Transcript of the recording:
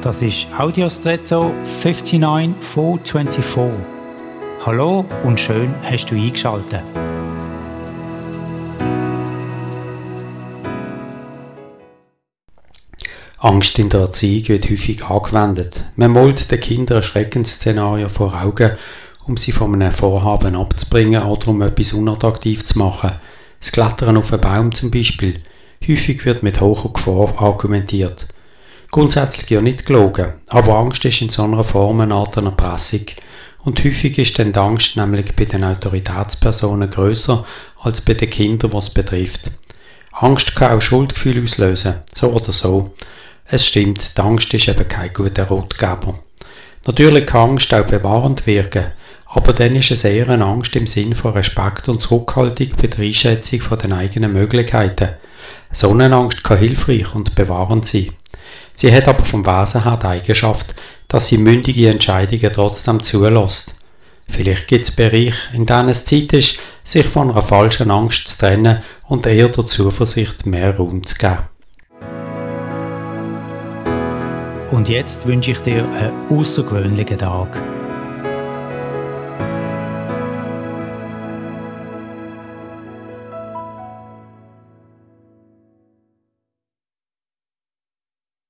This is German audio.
Das ist Audiostretto 59424. Hallo und schön hast du eingeschaltet. Angst in der Erziehung wird häufig angewendet. Man malt den Kindern ein Schreckensszenario vor Augen, um sie von einem Vorhaben abzubringen oder um etwas unattraktiv zu machen. Das Klettern auf einen Baum zum Beispiel. Häufig wird mit hoher Gefahr argumentiert. Grundsätzlich ja nicht gelogen, aber Angst ist in so einer Form eine Art Erpressung. Und häufig ist dann die Angst nämlich bei den Autoritätspersonen größer als bei den Kindern, was betrifft. Angst kann auch Schuldgefühle auslösen, so oder so. Es stimmt, die Angst ist eben kein guter Rotgeber. Natürlich kann Angst auch bewahrend wirken, aber dann ist es eher eine Angst im Sinn von Respekt und Zurückhaltung bei der Einschätzung von den eigenen Möglichkeiten. So eine Angst kann hilfreich und bewahrend sein. Sie hat aber vom Wesen her die Eigenschaft, dass sie mündige Entscheidungen trotzdem zulässt. Vielleicht gibt es Bereiche, in denen es Zeit ist, sich von einer falschen Angst zu trennen und eher der Zuversicht mehr Raum zu geben. Und jetzt wünsche ich dir einen außergewöhnlichen Tag.